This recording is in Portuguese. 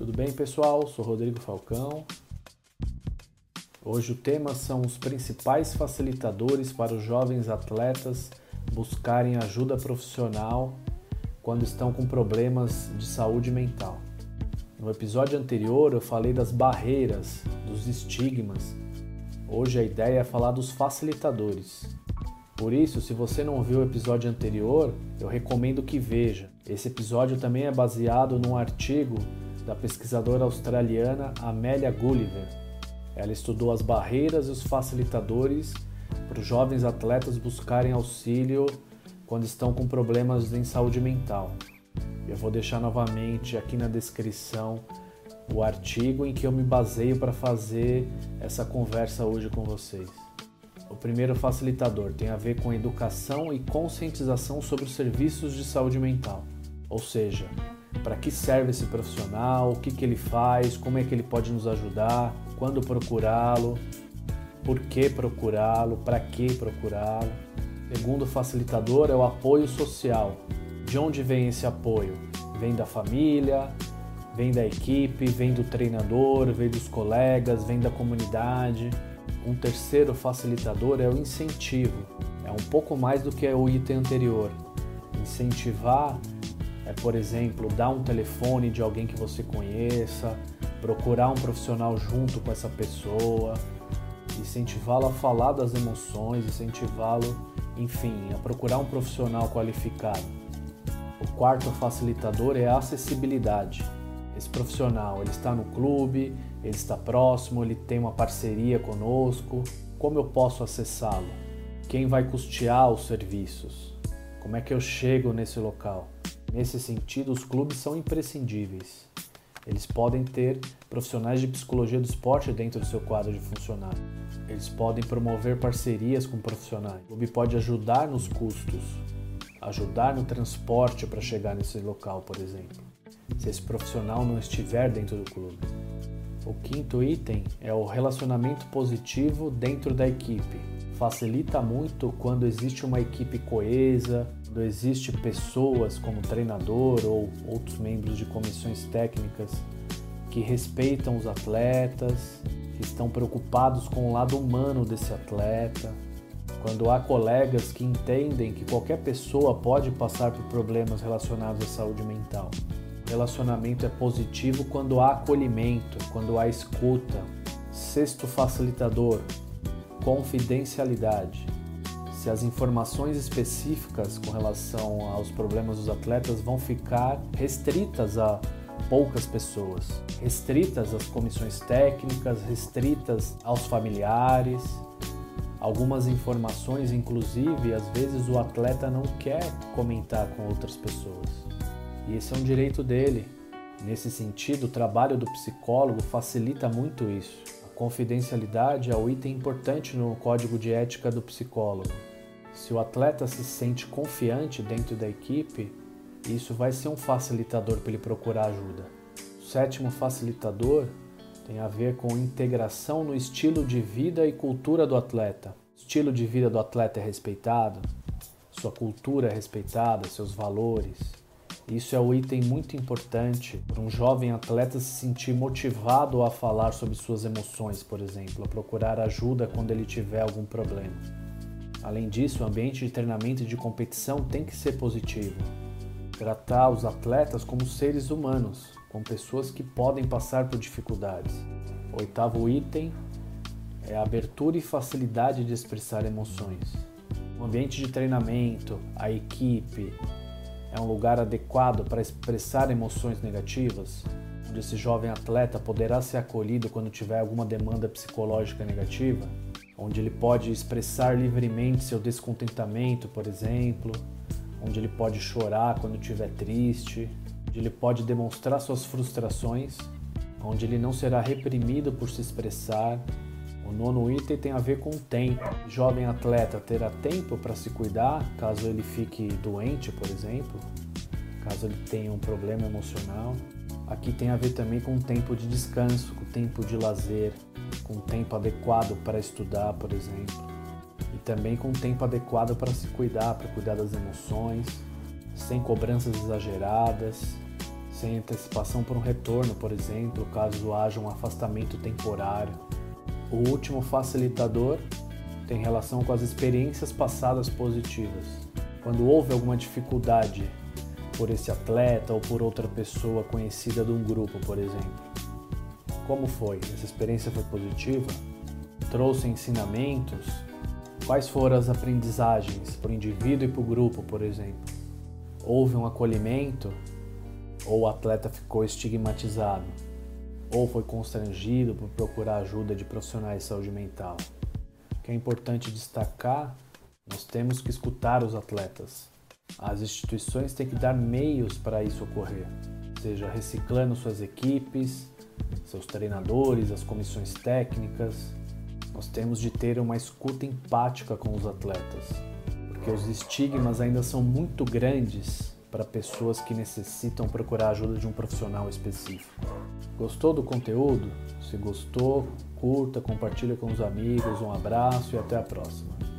Tudo bem, pessoal? Sou Rodrigo Falcão. Hoje o tema são os principais facilitadores para os jovens atletas buscarem ajuda profissional quando estão com problemas de saúde mental. No episódio anterior eu falei das barreiras, dos estigmas. Hoje a ideia é falar dos facilitadores. Por isso, se você não viu o episódio anterior, eu recomendo que veja. Esse episódio também é baseado num artigo da pesquisadora australiana Amélia Gulliver. Ela estudou as barreiras e os facilitadores para os jovens atletas buscarem auxílio quando estão com problemas em saúde mental. Eu vou deixar novamente aqui na descrição o artigo em que eu me baseio para fazer essa conversa hoje com vocês. O primeiro facilitador tem a ver com educação e conscientização sobre os serviços de saúde mental, ou seja, para que serve esse profissional, o que, que ele faz, como é que ele pode nos ajudar, quando procurá-lo, por que procurá-lo, para que procurá-lo. Segundo facilitador é o apoio social. De onde vem esse apoio? Vem da família, vem da equipe, vem do treinador, vem dos colegas, vem da comunidade. Um terceiro facilitador é o incentivo. É um pouco mais do que o item anterior. Incentivar é, por exemplo, dar um telefone de alguém que você conheça, procurar um profissional junto com essa pessoa, incentivá-lo a falar das emoções, incentivá-lo, enfim, a procurar um profissional qualificado. O quarto facilitador é a acessibilidade. Esse profissional, ele está no clube, ele está próximo, ele tem uma parceria conosco. Como eu posso acessá-lo? Quem vai custear os serviços? Como é que eu chego nesse local? Nesse sentido, os clubes são imprescindíveis. Eles podem ter profissionais de psicologia do esporte dentro do seu quadro de funcionário. Eles podem promover parcerias com profissionais. O clube pode ajudar nos custos, ajudar no transporte para chegar nesse local, por exemplo, se esse profissional não estiver dentro do clube. O quinto item é o relacionamento positivo dentro da equipe. Facilita muito quando existe uma equipe coesa, quando existe pessoas como treinador ou outros membros de comissões técnicas que respeitam os atletas, que estão preocupados com o lado humano desse atleta, quando há colegas que entendem que qualquer pessoa pode passar por problemas relacionados à saúde mental. Relacionamento é positivo quando há acolhimento, quando há escuta. Sexto facilitador, confidencialidade. Se as informações específicas com relação aos problemas dos atletas vão ficar restritas a poucas pessoas, restritas às comissões técnicas, restritas aos familiares. Algumas informações, inclusive, às vezes o atleta não quer comentar com outras pessoas. E esse é um direito dele. Nesse sentido, o trabalho do psicólogo facilita muito isso. A confidencialidade é o item importante no código de ética do psicólogo. Se o atleta se sente confiante dentro da equipe, isso vai ser um facilitador para ele procurar ajuda. O sétimo facilitador tem a ver com integração no estilo de vida e cultura do atleta. O estilo de vida do atleta é respeitado, sua cultura é respeitada, seus valores. Isso é um item muito importante para um jovem atleta se sentir motivado a falar sobre suas emoções, por exemplo, a procurar ajuda quando ele tiver algum problema. Além disso, o ambiente de treinamento e de competição tem que ser positivo. Tratar os atletas como seres humanos, como pessoas que podem passar por dificuldades. O oitavo item é a abertura e facilidade de expressar emoções. O ambiente de treinamento, a equipe, é um lugar adequado para expressar emoções negativas, onde esse jovem atleta poderá ser acolhido quando tiver alguma demanda psicológica negativa, onde ele pode expressar livremente seu descontentamento, por exemplo, onde ele pode chorar quando estiver triste, onde ele pode demonstrar suas frustrações, onde ele não será reprimido por se expressar. O nono item tem a ver com o tempo. Jovem atleta terá tempo para se cuidar caso ele fique doente, por exemplo, caso ele tenha um problema emocional. Aqui tem a ver também com o tempo de descanso, com o tempo de lazer, com o tempo adequado para estudar, por exemplo, e também com o tempo adequado para se cuidar, para cuidar das emoções, sem cobranças exageradas, sem antecipação para um retorno, por exemplo, caso haja um afastamento temporário. O último facilitador tem relação com as experiências passadas positivas. Quando houve alguma dificuldade por esse atleta ou por outra pessoa conhecida de um grupo, por exemplo. Como foi? Essa experiência foi positiva? Trouxe ensinamentos? Quais foram as aprendizagens para o indivíduo e para o grupo, por exemplo? Houve um acolhimento? Ou o atleta ficou estigmatizado? Ou foi constrangido por procurar ajuda de profissionais de saúde mental? O que é importante destacar, nós temos que escutar os atletas, as instituições têm que dar meios para isso ocorrer, seja reciclando suas equipes, seus treinadores, as comissões técnicas. Nós temos de ter uma escuta empática com os atletas, porque os estigmas ainda são muito grandes para pessoas que necessitam procurar a ajuda de um profissional específico. Gostou do conteúdo? Se gostou, curta, compartilha com os amigos. Um abraço e até a próxima.